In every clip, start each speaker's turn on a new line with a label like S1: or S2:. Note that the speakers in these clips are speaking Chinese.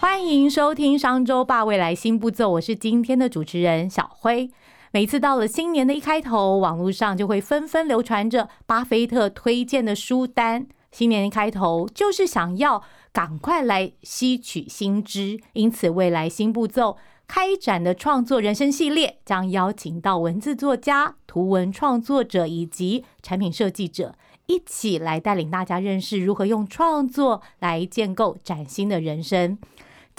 S1: 欢迎收听商周吧未来新步骤，我是今天的主持人小辉。每次到了新年的一开头，网络上就会纷纷流传着巴菲特推荐的书单。新年一开头就是想要赶快来吸取新知，因此未来新步骤开展的创作人生系列将邀请到文字作家、图文创作者以及产品设计者，一起来带领大家认识如何用创作来建构崭新的人生。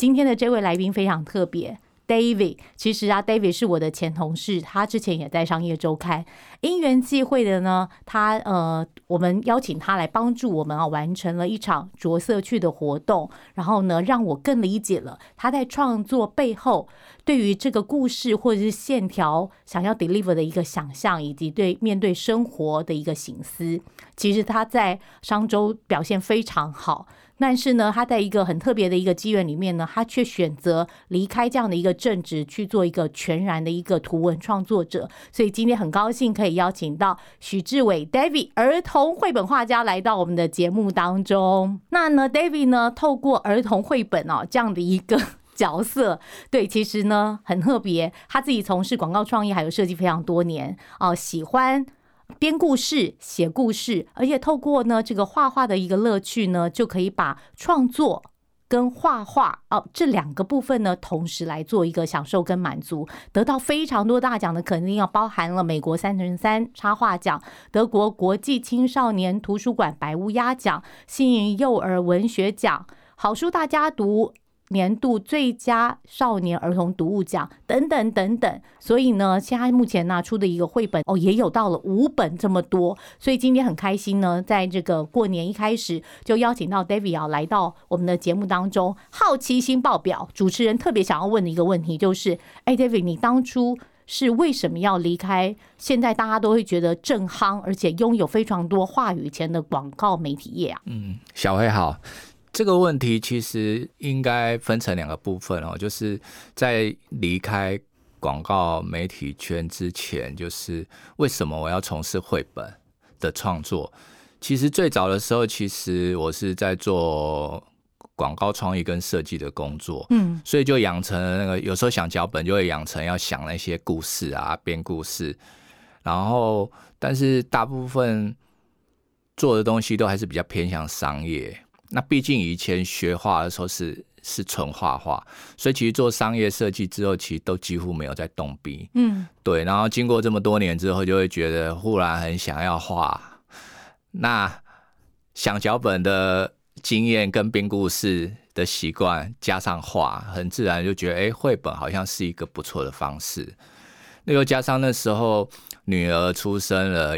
S1: 今天的这位来宾非常特别。David，其实啊，David 是我的前同事，他之前也在商业周刊。因缘际会的呢，他呃，我们邀请他来帮助我们啊，完成了一场着色去的活动，然后呢，让我更理解了他在创作背后对于这个故事或者是线条想要 deliver 的一个想象，以及对面对生活的一个醒思。其实他在商周表现非常好。但是呢，他在一个很特别的一个机缘里面呢，他却选择离开这样的一个正职，去做一个全然的一个图文创作者。所以今天很高兴可以邀请到许志伟 David 儿童绘本画家来到我们的节目当中。那呢，David 呢，透过儿童绘本哦这样的一个角色，对，其实呢很特别。他自己从事广告创意还有设计非常多年哦，喜欢。编故事、写故事，而且透过呢这个画画的一个乐趣呢，就可以把创作跟画画哦这两个部分呢，同时来做一个享受跟满足，得到非常多大奖的，肯定要包含了美国三乘三插画奖、德国国际青少年图书馆白乌鸦奖、幸运幼儿文学奖、好书大家读。年度最佳少年儿童读物奖等等等等，所以呢，现在目前拿出的一个绘本哦，也有到了五本这么多，所以今天很开心呢，在这个过年一开始就邀请到 David 啊来到我们的节目当中，好奇心爆表。主持人特别想要问的一个问题就是，哎，David，你当初是为什么要离开？现在大家都会觉得正夯，而且拥有非常多话语权的广告媒体业啊？
S2: 嗯，小黑好。这个问题其实应该分成两个部分哦，就是在离开广告媒体圈之前，就是为什么我要从事绘本的创作？其实最早的时候，其实我是在做广告创意跟设计的工作，嗯，所以就养成了那个有时候想脚本就会养成要想那些故事啊，编故事，然后但是大部分做的东西都还是比较偏向商业。那毕竟以前学画的时候是是纯画画，所以其实做商业设计之后，其实都几乎没有在动笔。嗯，对。然后经过这么多年之后，就会觉得忽然很想要画。那想脚本的经验跟编故事的习惯，加上画，很自然就觉得，哎，绘本好像是一个不错的方式。那又加上那时候女儿出生了。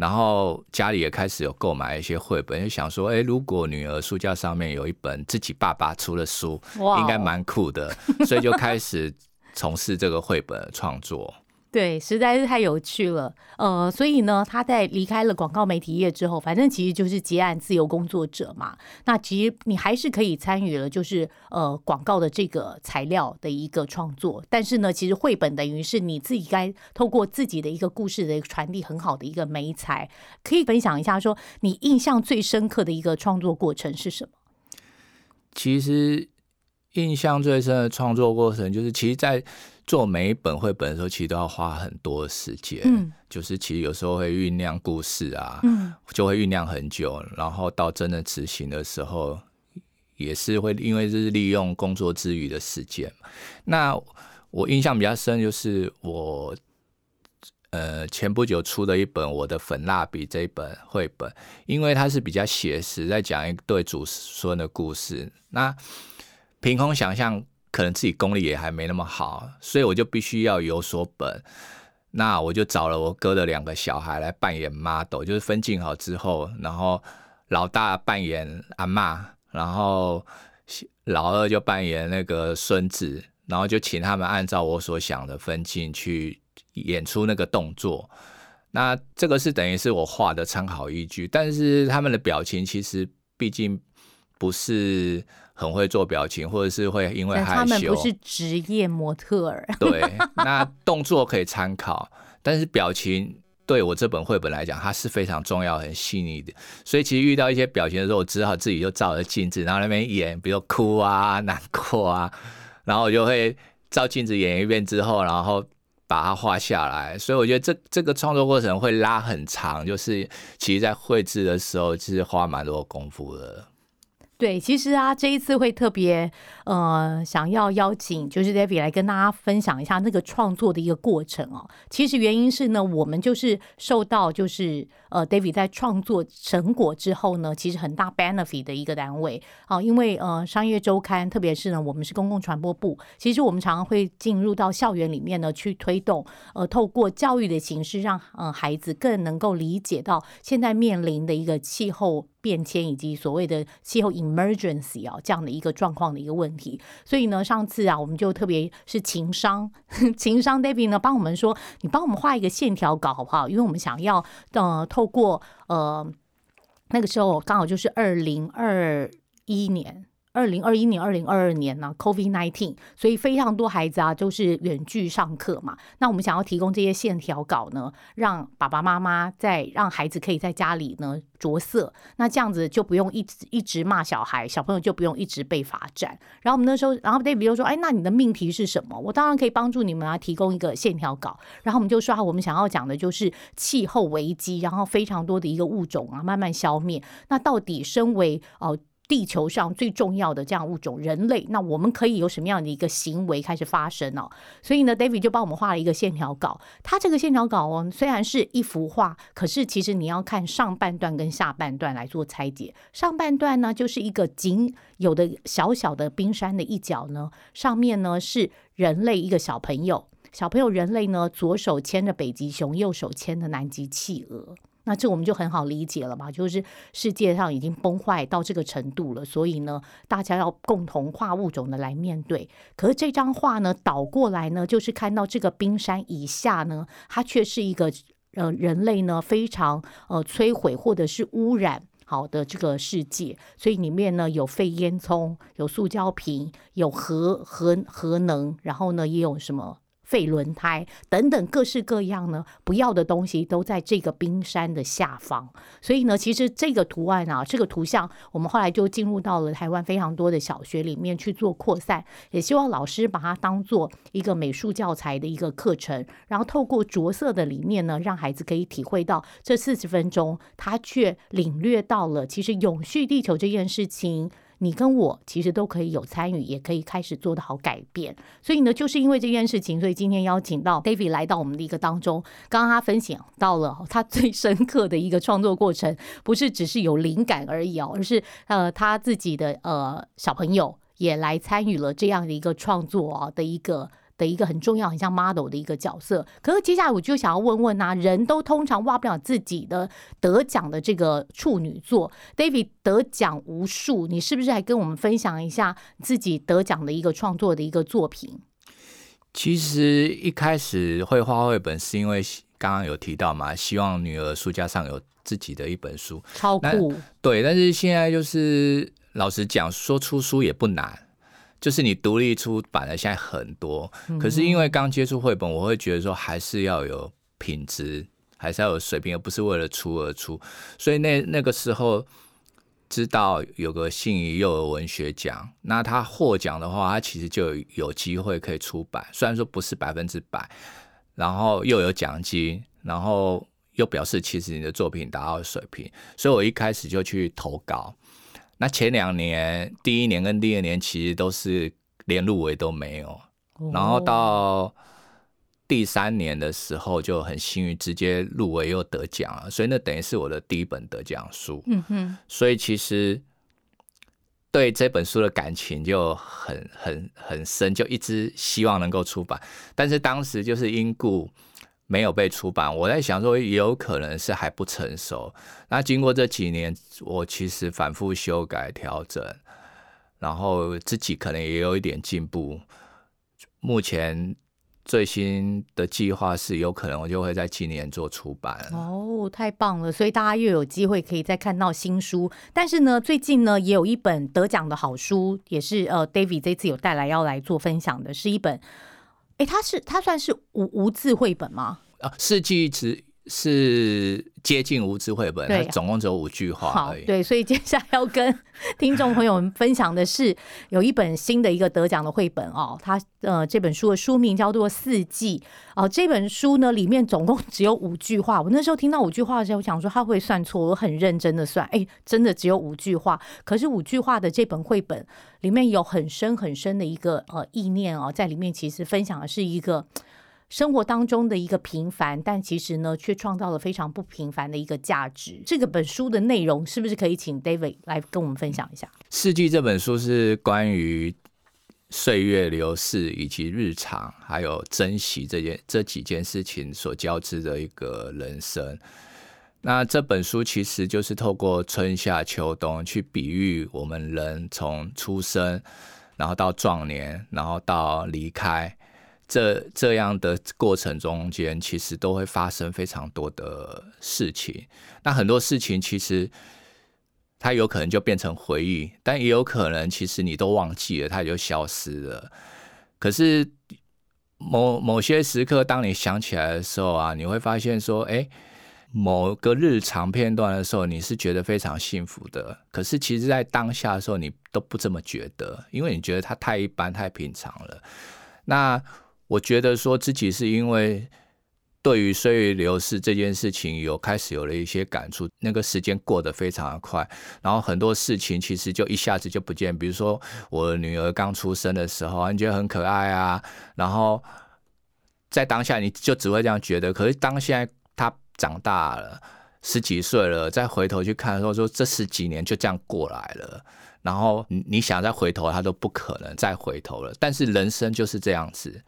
S2: 然后家里也开始有购买一些绘本，就想说，哎，如果女儿书架上面有一本自己爸爸出的书，应该蛮酷的，所以就开始从事这个绘本创作。
S1: 对，实在是太有趣了。呃，所以呢，他在离开了广告媒体业之后，反正其实就是结案自由工作者嘛。那其实你还是可以参与了，就是呃广告的这个材料的一个创作。但是呢，其实绘本等于是你自己该透过自己的一个故事的传递，很好的一个媒材。可以分享一下，说你印象最深刻的一个创作过程是什么？
S2: 其实印象最深的创作过程，就是其实，在做每一本绘本的时候，其实都要花很多时间。嗯，就是其实有时候会酝酿故事啊，嗯，就会酝酿很久，然后到真的执行的时候，也是会因为这是利用工作之余的时间。那我印象比较深就是我，呃，前不久出的一本《我的粉蜡笔》这一本绘本，因为它是比较写实，在讲一对祖孙的故事。那凭空想象。可能自己功力也还没那么好，所以我就必须要有所本。那我就找了我哥的两个小孩来扮演 model，就是分镜好之后，然后老大扮演阿妈，然后老二就扮演那个孙子，然后就请他们按照我所想的分镜去演出那个动作。那这个是等于是我画的参考依据，但是他们的表情其实毕竟不是很会做表情，或者是会因为害羞。他
S1: 们不是职业模特儿。
S2: 对，那动作可以参考，但是表情对我这本绘本来讲，它是非常重要、很细腻的。所以其实遇到一些表情的时候，我只好自己就照着镜子，然后那边演，比如哭啊、难过啊，然后我就会照镜子演一遍之后，然后。把它画下来，所以我觉得这这个创作过程会拉很长，就是其实在绘制的时候，其实花蛮多功夫的。
S1: 对，其实啊，这一次会特别呃想要邀请，就是 David 来跟大家分享一下那个创作的一个过程哦。其实原因是呢，我们就是受到就是呃 David 在创作成果之后呢，其实很大 benefit 的一个单位啊，因为呃商业周刊，特别是呢我们是公共传播部，其实我们常常会进入到校园里面呢去推动呃透过教育的形式，让呃孩子更能够理解到现在面临的一个气候。变迁以及所谓的气候 emergency 啊这样的一个状况的一个问题，所以呢，上次啊，我们就特别是情商 情商 David 呢帮我们说，你帮我们画一个线条稿好不好？因为我们想要呃透过呃那个时候刚好就是二零二一年。二零二一年、二零二二年呢，COVID nineteen，所以非常多孩子啊就是远距上课嘛。那我们想要提供这些线条稿呢，让爸爸妈妈在让孩子可以在家里呢着色，那这样子就不用一直一直骂小孩，小朋友就不用一直被罚站。然后我们那时候，然后 David 又说：“哎，那你的命题是什么？我当然可以帮助你们啊，提供一个线条稿。”然后我们就说：“啊，我们想要讲的就是气候危机，然后非常多的一个物种啊慢慢消灭。那到底身为哦？”地球上最重要的这样物种人类，那我们可以有什么样的一个行为开始发生呢？所以呢，David 就帮我们画了一个线条稿。他这个线条稿哦，虽然是一幅画，可是其实你要看上半段跟下半段来做拆解。上半段呢，就是一个仅有的小小的冰山的一角呢，上面呢是人类一个小朋友，小朋友人类呢左手牵着北极熊，右手牵着南极企鹅。那这我们就很好理解了嘛，就是世界上已经崩坏到这个程度了，所以呢，大家要共同跨物种的来面对。可是这张画呢，倒过来呢，就是看到这个冰山以下呢，它却是一个呃人类呢非常呃摧毁或者是污染好的这个世界，所以里面呢有废烟囱，有塑胶瓶，有核核核能，然后呢也有什么。废轮胎等等各式各样呢，不要的东西都在这个冰山的下方。所以呢，其实这个图案啊，这个图像，我们后来就进入到了台湾非常多的小学里面去做扩散，也希望老师把它当做一个美术教材的一个课程，然后透过着色的理念呢，让孩子可以体会到这四十分钟，他却领略到了其实永续地球这件事情。你跟我其实都可以有参与，也可以开始做的好改变。所以呢，就是因为这件事情，所以今天邀请到 David 来到我们的一个当中。刚刚他分享到了他最深刻的一个创作过程，不是只是有灵感而已哦，而是呃他自己的呃小朋友也来参与了这样的一个创作啊的一个。的一个很重要、很像 model 的一个角色。可是接下来我就想要问问啊，人都通常忘不了自己的得奖的这个处女座。David 得奖无数，你是不是还跟我们分享一下自己得奖的一个创作的一个作品？
S2: 其实一开始会画绘本是因为刚刚有提到嘛，希望女儿书架上有自己的一本书，
S1: 超酷。
S2: 对，但是现在就是老实讲，说出书也不难。就是你独立出版的现在很多，可是因为刚接触绘本，我会觉得说还是要有品质，还是要有水平，而不是为了出而出。所以那那个时候知道有个信宜幼儿文学奖，那他获奖的话，他其实就有机会可以出版，虽然说不是百分之百，然后又有奖金，然后又表示其实你的作品达到水平，所以我一开始就去投稿。那前两年，第一年跟第二年其实都是连入围都没有，然后到第三年的时候就很幸运，直接入围又得奖了，所以那等于是我的第一本得奖书。嗯哼，所以其实对这本书的感情就很很很深，就一直希望能够出版，但是当时就是因故。没有被出版，我在想说，也有可能是还不成熟。那经过这几年，我其实反复修改调整，然后自己可能也有一点进步。目前。最新的计划是有可能我就会在今年做出版
S1: 哦，太棒了！所以大家又有机会可以再看到新书。但是呢，最近呢也有一本得奖的好书，也是呃，David 这次有带来要来做分享的，是一本，哎，它是它算是无无字绘本吗？
S2: 啊，世纪之。是接近无字绘本，它总共只有五句话而已。
S1: 对，所以接下来要跟听众朋友们分享的是，有一本新的一个得奖的绘本哦。它呃，这本书的书名叫做《四季》哦。这本书呢，里面总共只有五句话。我那时候听到五句话的时候，我想说他会算错，我很认真的算，哎，真的只有五句话。可是五句话的这本绘本里面有很深很深的一个呃意念哦，在里面其实分享的是一个。生活当中的一个平凡，但其实呢，却创造了非常不平凡的一个价值。这个本书的内容是不是可以请 David 来跟我们分享一下？
S2: 《四季》这本书是关于岁月流逝以及日常，还有珍惜这件这几件事情所交织的一个人生。那这本书其实就是透过春夏秋冬去比喻我们人从出生，然后到壮年，然后到离开。这这样的过程中间，其实都会发生非常多的事情。那很多事情其实它有可能就变成回忆，但也有可能其实你都忘记了，它也就消失了。可是某某些时刻，当你想起来的时候啊，你会发现说，哎，某个日常片段的时候，你是觉得非常幸福的。可是其实，在当下的时候，你都不这么觉得，因为你觉得它太一般、太平常了。那我觉得说自己是因为对于岁月流逝这件事情有开始有了一些感触，那个时间过得非常的快，然后很多事情其实就一下子就不见。比如说我女儿刚出生的时候，你觉得很可爱啊，然后在当下你就只会这样觉得。可是当现在她长大了十几岁了，再回头去看的时候，说这十几年就这样过来了。然后你想再回头，他都不可能再回头了。但是人生就是这样子。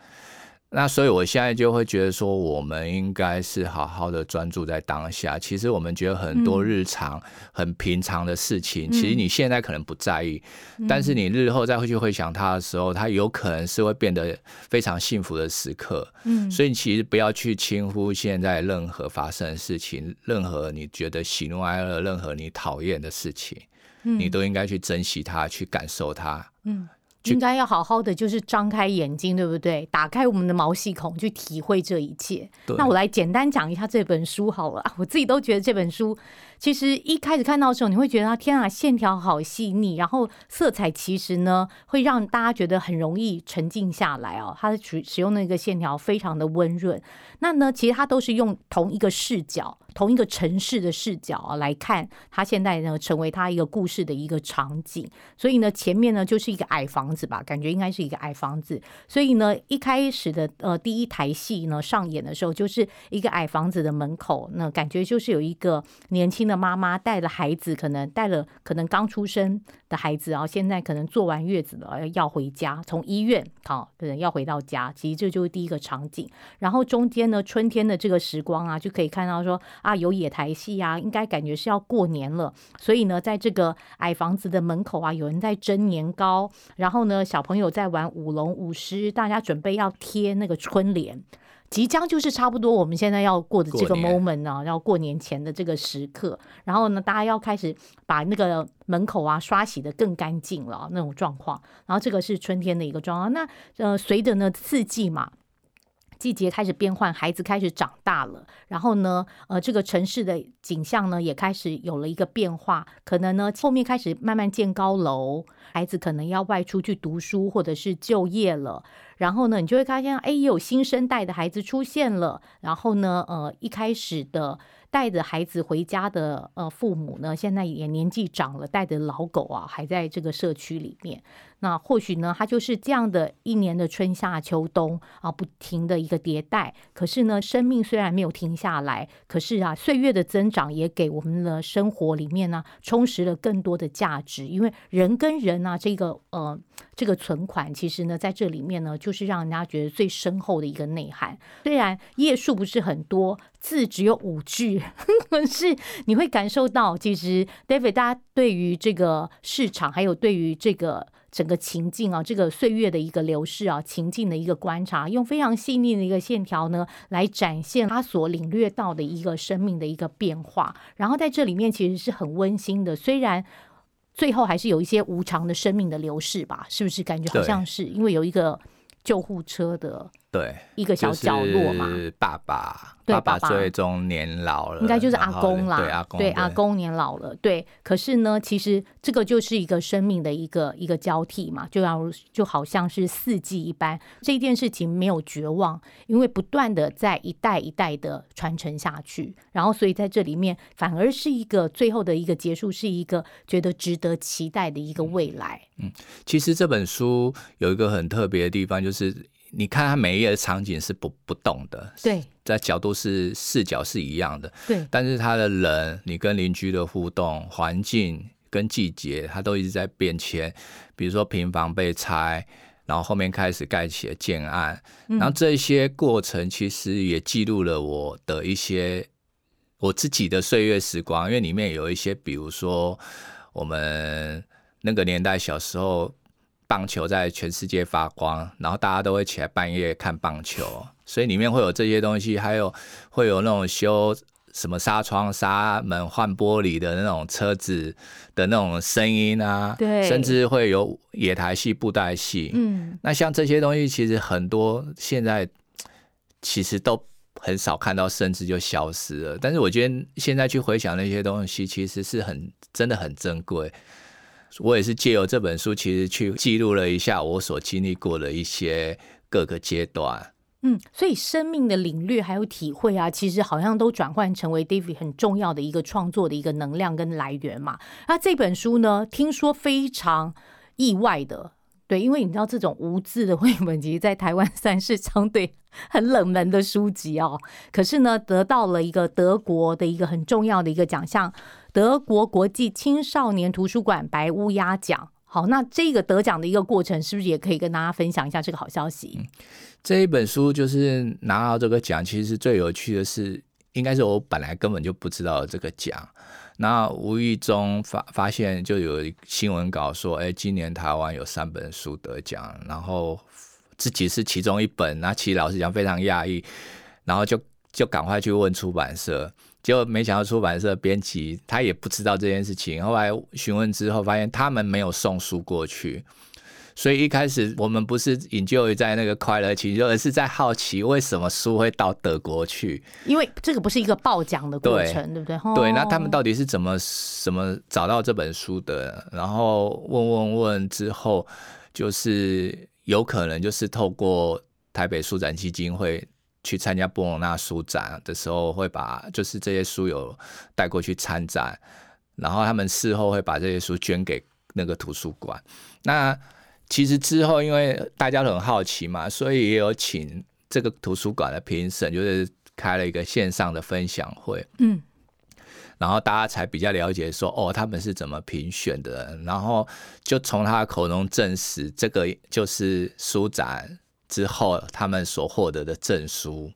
S2: 那所以，我现在就会觉得说，我们应该是好好的专注在当下。其实我们觉得很多日常很平常的事情，其实你现在可能不在意，但是你日后再回去回想它的时候，它有可能是会变得非常幸福的时刻。嗯，所以其实不要去轻忽现在任何发生的事情，任何你觉得喜怒哀乐，任何你讨厌的事情，你都应该去珍惜它，去感受它。嗯。
S1: 应该要好好的，就是张开眼睛，对不对？打开我们的毛细孔，去体会这一切。那我来简单讲一下这本书好了。我自己都觉得这本书，其实一开始看到的时候，你会觉得天啊，线条好细腻，然后色彩其实呢，会让大家觉得很容易沉静下来哦。它的使使用那个线条非常的温润。那呢，其实它都是用同一个视角。同一个城市的视角啊来看，它现在呢成为它一个故事的一个场景。所以呢，前面呢就是一个矮房子吧，感觉应该是一个矮房子。所以呢，一开始的呃第一台戏呢上演的时候，就是一个矮房子的门口，那感觉就是有一个年轻的妈妈带着孩子，可能带了可能刚出生的孩子，然后现在可能坐完月子了要回家，从医院好可能要回到家。其实这就是第一个场景。然后中间呢，春天的这个时光啊，就可以看到说。啊，有野台戏啊，应该感觉是要过年了，所以呢，在这个矮房子的门口啊，有人在蒸年糕，然后呢，小朋友在玩舞龙舞狮，大家准备要贴那个春联，即将就是差不多我们现在要过的这个 moment 啊，要过年前的这个时刻，然后呢，大家要开始把那个门口啊刷洗的更干净了那种状况，然后这个是春天的一个状况，那呃，随着呢四季嘛。季节开始变换，孩子开始长大了，然后呢，呃，这个城市的景象呢也开始有了一个变化，可能呢后面开始慢慢建高楼，孩子可能要外出去读书或者是就业了，然后呢，你就会发现，哎，有新生代的孩子出现了，然后呢，呃，一开始的。带着孩子回家的呃父母呢，现在也年纪长了，带着老狗啊，还在这个社区里面。那或许呢，它就是这样的一年的春夏秋冬啊，不停的一个迭代。可是呢，生命虽然没有停下来，可是啊，岁月的增长也给我们的生活里面呢，充实了更多的价值。因为人跟人啊，这个呃这个存款，其实呢，在这里面呢，就是让人家觉得最深厚的一个内涵。虽然页数不是很多。字只有五句，可是你会感受到，其实 David，大家对于这个市场，还有对于这个整个情境啊，这个岁月的一个流逝啊，情境的一个观察，用非常细腻的一个线条呢，来展现他所领略到的一个生命的一个变化。然后在这里面其实是很温馨的，虽然最后还是有一些无常的生命的流逝吧，是不是？感觉好像是因为有一个救护车的。
S2: 对，
S1: 一个小角落嘛。
S2: 爸爸，爸爸最终年老了，
S1: 应该就是阿公啦。
S2: 对阿公，
S1: 对阿公年老了。对，可是呢，其实这个就是一个生命的一个一个交替嘛，就要就好像是四季一般。这件事情没有绝望，因为不断的在一代一代的传承下去，然后所以在这里面反而是一个最后的一个结束，是一个觉得值得期待的一个未来。
S2: 嗯，其实这本书有一个很特别的地方，就是。你看它每一页的场景是不不动的，
S1: 对，
S2: 在角度是视角是一样的，
S1: 对。
S2: 但是它的人，你跟邻居的互动、环境跟季节，它都一直在变迁。比如说平房被拆，然后后面开始盖起了建案，然后这些过程其实也记录了我的一些我自己的岁月时光，因为里面有一些，比如说我们那个年代小时候。棒球在全世界发光，然后大家都会起来半夜看棒球，所以里面会有这些东西，还有会有那种修什么纱窗、纱门、换玻璃的那种车子的那种声音啊，
S1: 对，
S2: 甚至会有野台戏、布袋戏。嗯，那像这些东西，其实很多现在其实都很少看到，甚至就消失了。但是我觉得现在去回想那些东西，其实是很真的很珍贵。我也是借由这本书，其实去记录了一下我所经历过的一些各个阶段。
S1: 嗯，所以生命的领略还有体会啊，其实好像都转换成为 David 很重要的一个创作的一个能量跟来源嘛。那这本书呢，听说非常意外的，对，因为你知道这种无字的绘本集在台湾算是相对很冷门的书籍哦。可是呢，得到了一个德国的一个很重要的一个奖项。德国国际青少年图书馆白乌鸦奖，好，那这个得奖的一个过程，是不是也可以跟大家分享一下这个好消息？
S2: 这一本书就是拿到这个奖，其实最有趣的是，应该是我本来根本就不知道这个奖，那无意中发发现就有新闻稿说，哎，今年台湾有三本书得奖，然后自己是其中一本，那其实老实讲非常讶异，然后就就赶快去问出版社。就没想到出版社编辑他也不知道这件事情，后来询问之后发现他们没有送书过去，所以一开始我们不是引咎在那个快乐情绪，而是在好奇为什么书会到德国去。
S1: 因为这个不是一个报奖的过程，对不对？
S2: 对，那他们到底是怎么怎么找到这本书的？然后问问问之后，就是有可能就是透过台北书展基金会。去参加波隆纳书展的时候，会把就是这些书友带过去参展，然后他们事后会把这些书捐给那个图书馆。那其实之后，因为大家都很好奇嘛，所以也有请这个图书馆的评审，就是开了一个线上的分享会。嗯，然后大家才比较了解说，哦，他们是怎么评选的，然后就从他的口中证实，这个就是书展。之后，他们所获得的证书，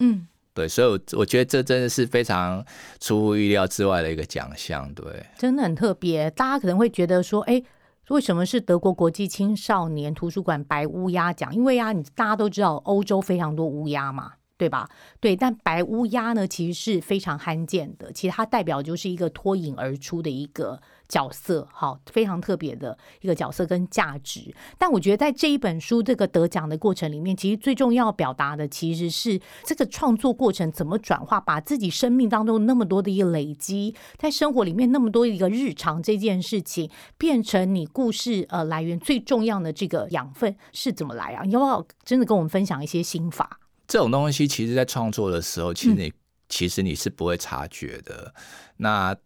S2: 嗯，对，所以，我我觉得这真的是非常出乎意料之外的一个奖项，对，
S1: 真的很特别。大家可能会觉得说，哎，为什么是德国国际青少年图书馆白乌鸦奖？因为啊，你大家都知道，欧洲非常多乌鸦嘛，对吧？对，但白乌鸦呢，其实是非常罕见的，其实它代表就是一个脱颖而出的一个。角色好，非常特别的一个角色跟价值。但我觉得在这一本书这个得奖的过程里面，其实最重要表达的其实是这个创作过程怎么转化，把自己生命当中那么多的一个累积，在生活里面那么多一个日常这件事情，变成你故事呃来源最重要的这个养分是怎么来啊？要不要真的跟我们分享一些心法？
S2: 这种东西其实，在创作的时候，其实你其实你是不会察觉的。那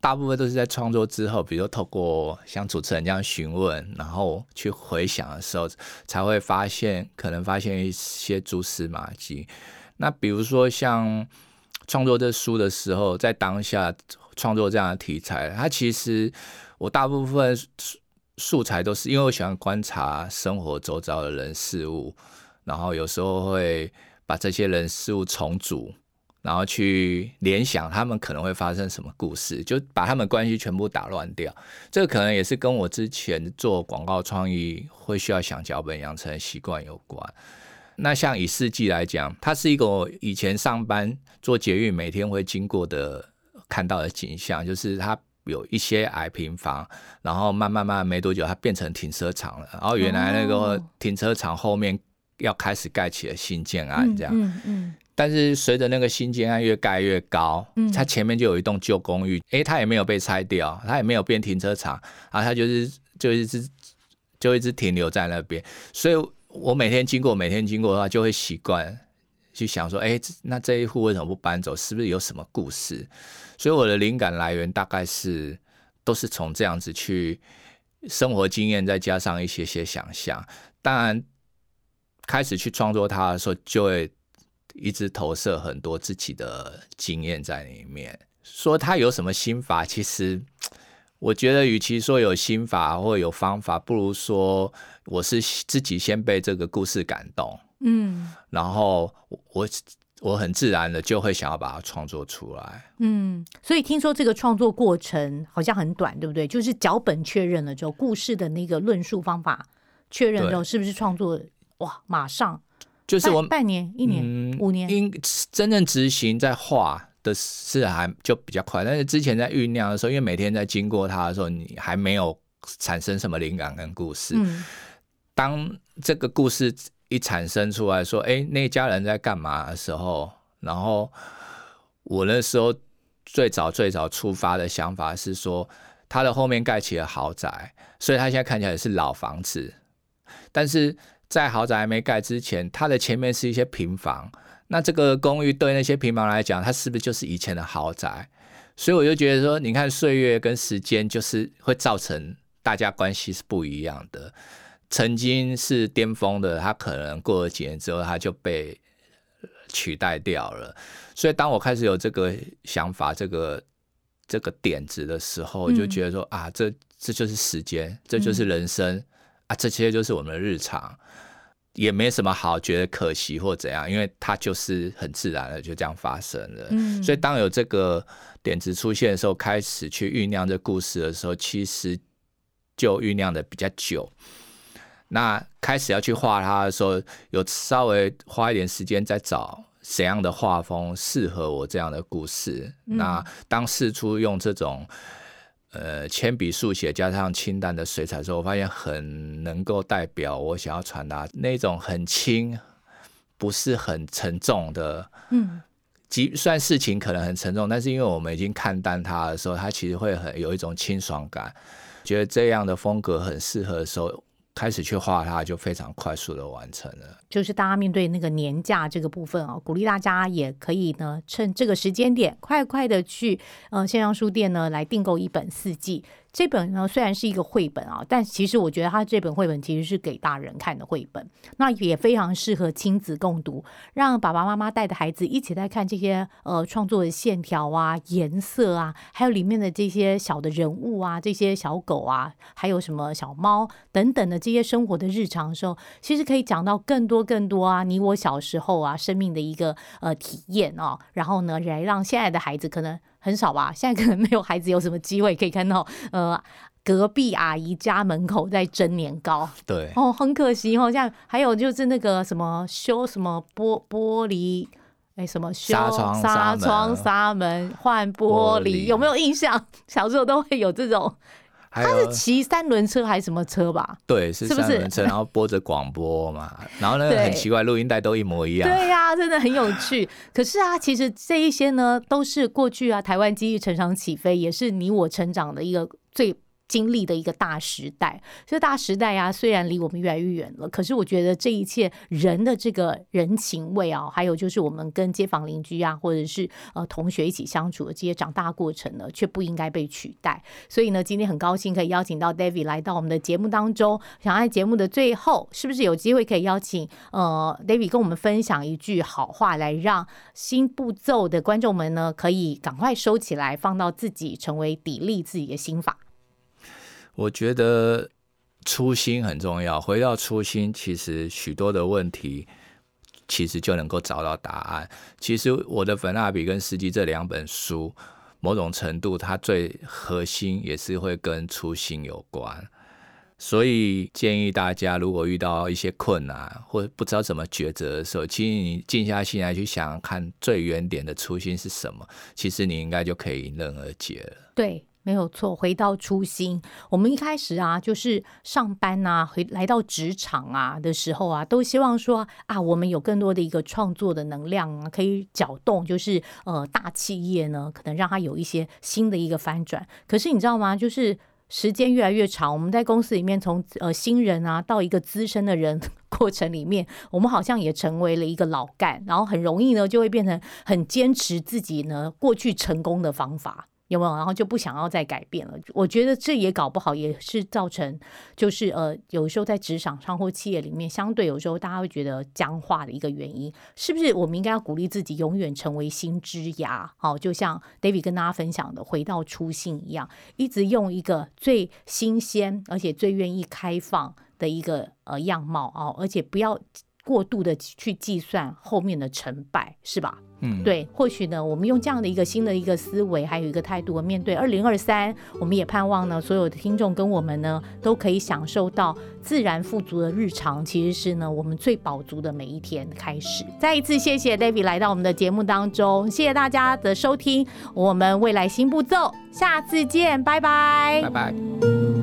S2: 大部分都是在创作之后，比如透过像主持人这样询问，然后去回想的时候，才会发现可能发现一些蛛丝马迹。那比如说像创作这书的时候，在当下创作这样的题材，它其实我大部分素材都是因为我喜欢观察生活周遭的人事物，然后有时候会把这些人事物重组。然后去联想他们可能会发生什么故事，就把他们关系全部打乱掉。这个可能也是跟我之前做广告创意会需要想脚本养成的习惯有关。那像以四季来讲，它是一个我以前上班做捷运每天会经过的看到的景象，就是它有一些矮平房，然后慢慢慢没多久它变成停车场了，然后原来那个停车场后面要开始盖起了新建案这样。嗯嗯。但是随着那个新建案越盖越高，嗯，它前面就有一栋旧公寓，哎，它也没有被拆掉，它也没有变停车场，啊，它就是就一直就一直停留在那边，所以我每天经过，每天经过的话，就会习惯去想说，哎，那这一户为什么不搬走？是不是有什么故事？所以我的灵感来源大概是都是从这样子去生活经验，再加上一些些想象，当然开始去创作它的时候，就会。一直投射很多自己的经验在里面，说他有什么心法，其实我觉得，与其说有心法或有方法，不如说我是自己先被这个故事感动，嗯，然后我我很自然的就会想要把它创作出来，
S1: 嗯，所以听说这个创作过程好像很短，对不对？就是脚本确认了之后，故事的那个论述方法确认之后，是不是创作哇，马上？
S2: 就是我
S1: 半年、一年、五年，
S2: 应真正执行在画的是还就比较快，但是之前在酝酿的时候，因为每天在经过它的时候，你还没有产生什么灵感跟故事。当这个故事一产生出来说，哎，那家人在干嘛的时候，然后我那时候最早最早出发的想法是说，他的后面盖起了豪宅，所以他现在看起来是老房子，但是。在豪宅还没盖之前，它的前面是一些平房。那这个公寓对那些平房来讲，它是不是就是以前的豪宅？所以我就觉得说，你看岁月跟时间，就是会造成大家关系是不一样的。曾经是巅峰的，它可能过了几年之后，它就被取代掉了。所以当我开始有这个想法、这个这个点子的时候，我就觉得说啊，这这就是时间，这就是人生。啊，这些就是我们的日常，也没什么好觉得可惜或怎样，因为它就是很自然的就这样发生了。嗯，所以当有这个点子出现的时候，开始去酝酿这故事的时候，其实就酝酿的比较久。那开始要去画它的时候，有稍微花一点时间在找怎样的画风适合我这样的故事。那当试出用这种。呃，铅笔速写加上清淡的水彩的时候，我发现很能够代表我想要传达那种很轻，不是很沉重的。嗯，即算事情可能很沉重，但是因为我们已经看淡它的时候，它其实会很有一种清爽感。觉得这样的风格很适合的时候。开始去画它，就非常快速的完成了。
S1: 就是大家面对那个年假这个部分啊，鼓励大家也可以呢，趁这个时间点，快快的去呃线上书店呢来订购一本《四季》。这本呢虽然是一个绘本啊，但其实我觉得它这本绘本其实是给大人看的绘本，那也非常适合亲子共读，让爸爸妈妈带着孩子一起在看这些呃创作的线条啊、颜色啊，还有里面的这些小的人物啊、这些小狗啊，还有什么小猫等等的这些生活的日常的时候，其实可以讲到更多更多啊，你我小时候啊生命的一个呃体验啊，然后呢来让现在的孩子可能。很少吧，现在可能没有孩子有什么机会可以看到，呃，隔壁阿姨家门口在蒸年糕。
S2: 对，
S1: 哦，很可惜哦。像还有就是那个什么修什么玻玻璃，哎，什么修
S2: 纱
S1: 窗纱门换玻璃，有没有印象？小时候都会有这种。他是骑三轮车还是什么车吧？
S2: 对，是三轮车，然后播着广播嘛，然后那个很奇怪，录音带都一模一样。
S1: 对呀，真的很有趣。可是啊，其实这一些呢，都是过去啊，台湾经济成长起飞，也是你我成长的一个最。经历的一个大时代，这大时代啊，虽然离我们越来越远了，可是我觉得这一切人的这个人情味啊，还有就是我们跟街坊邻居啊，或者是呃同学一起相处的这些长大过程呢，却不应该被取代。所以呢，今天很高兴可以邀请到 David 来到我们的节目当中。想在节目的最后，是不是有机会可以邀请呃 David 跟我们分享一句好话，来让新步骤的观众们呢，可以赶快收起来，放到自己成为砥砺自己的心法。
S2: 我觉得初心很重要，回到初心，其实许多的问题其实就能够找到答案。其实我的粉蜡笔跟司机这两本书，某种程度它最核心也是会跟初心有关。所以建议大家，如果遇到一些困难或者不知道怎么抉择的时候，其实你静下心来去想想看，最原点的初心是什么，其实你应该就可以迎刃而解了。
S1: 对。没有错，回到初心。我们一开始啊，就是上班啊，回来到职场啊的时候啊，都希望说啊，我们有更多的一个创作的能量啊，可以搅动，就是呃大企业呢，可能让它有一些新的一个翻转。可是你知道吗？就是时间越来越长，我们在公司里面从呃新人啊到一个资深的人过程里面，我们好像也成为了一个老干，然后很容易呢就会变成很坚持自己呢过去成功的方法。有没有？然后就不想要再改变了。我觉得这也搞不好，也是造成就是呃，有时候在职场上或企业里面，相对有时候大家会觉得僵化的一个原因，是不是？我们应该要鼓励自己，永远成为新枝芽。好，就像 David 跟大家分享的，回到初心一样，一直用一个最新鲜而且最愿意开放的一个呃样貌哦，而且不要。过度的去计算后面的成败，是吧？
S2: 嗯，
S1: 对。或许呢，我们用这样的一个新的一个思维，还有一个态度，面对二零二三，我们也盼望呢，所有的听众跟我们呢，都可以享受到自然富足的日常，其实是呢，我们最饱足的每一天开始。再一次谢谢 David 来到我们的节目当中，谢谢大家的收听，我们未来新步骤，下次见，拜拜，
S2: 拜拜。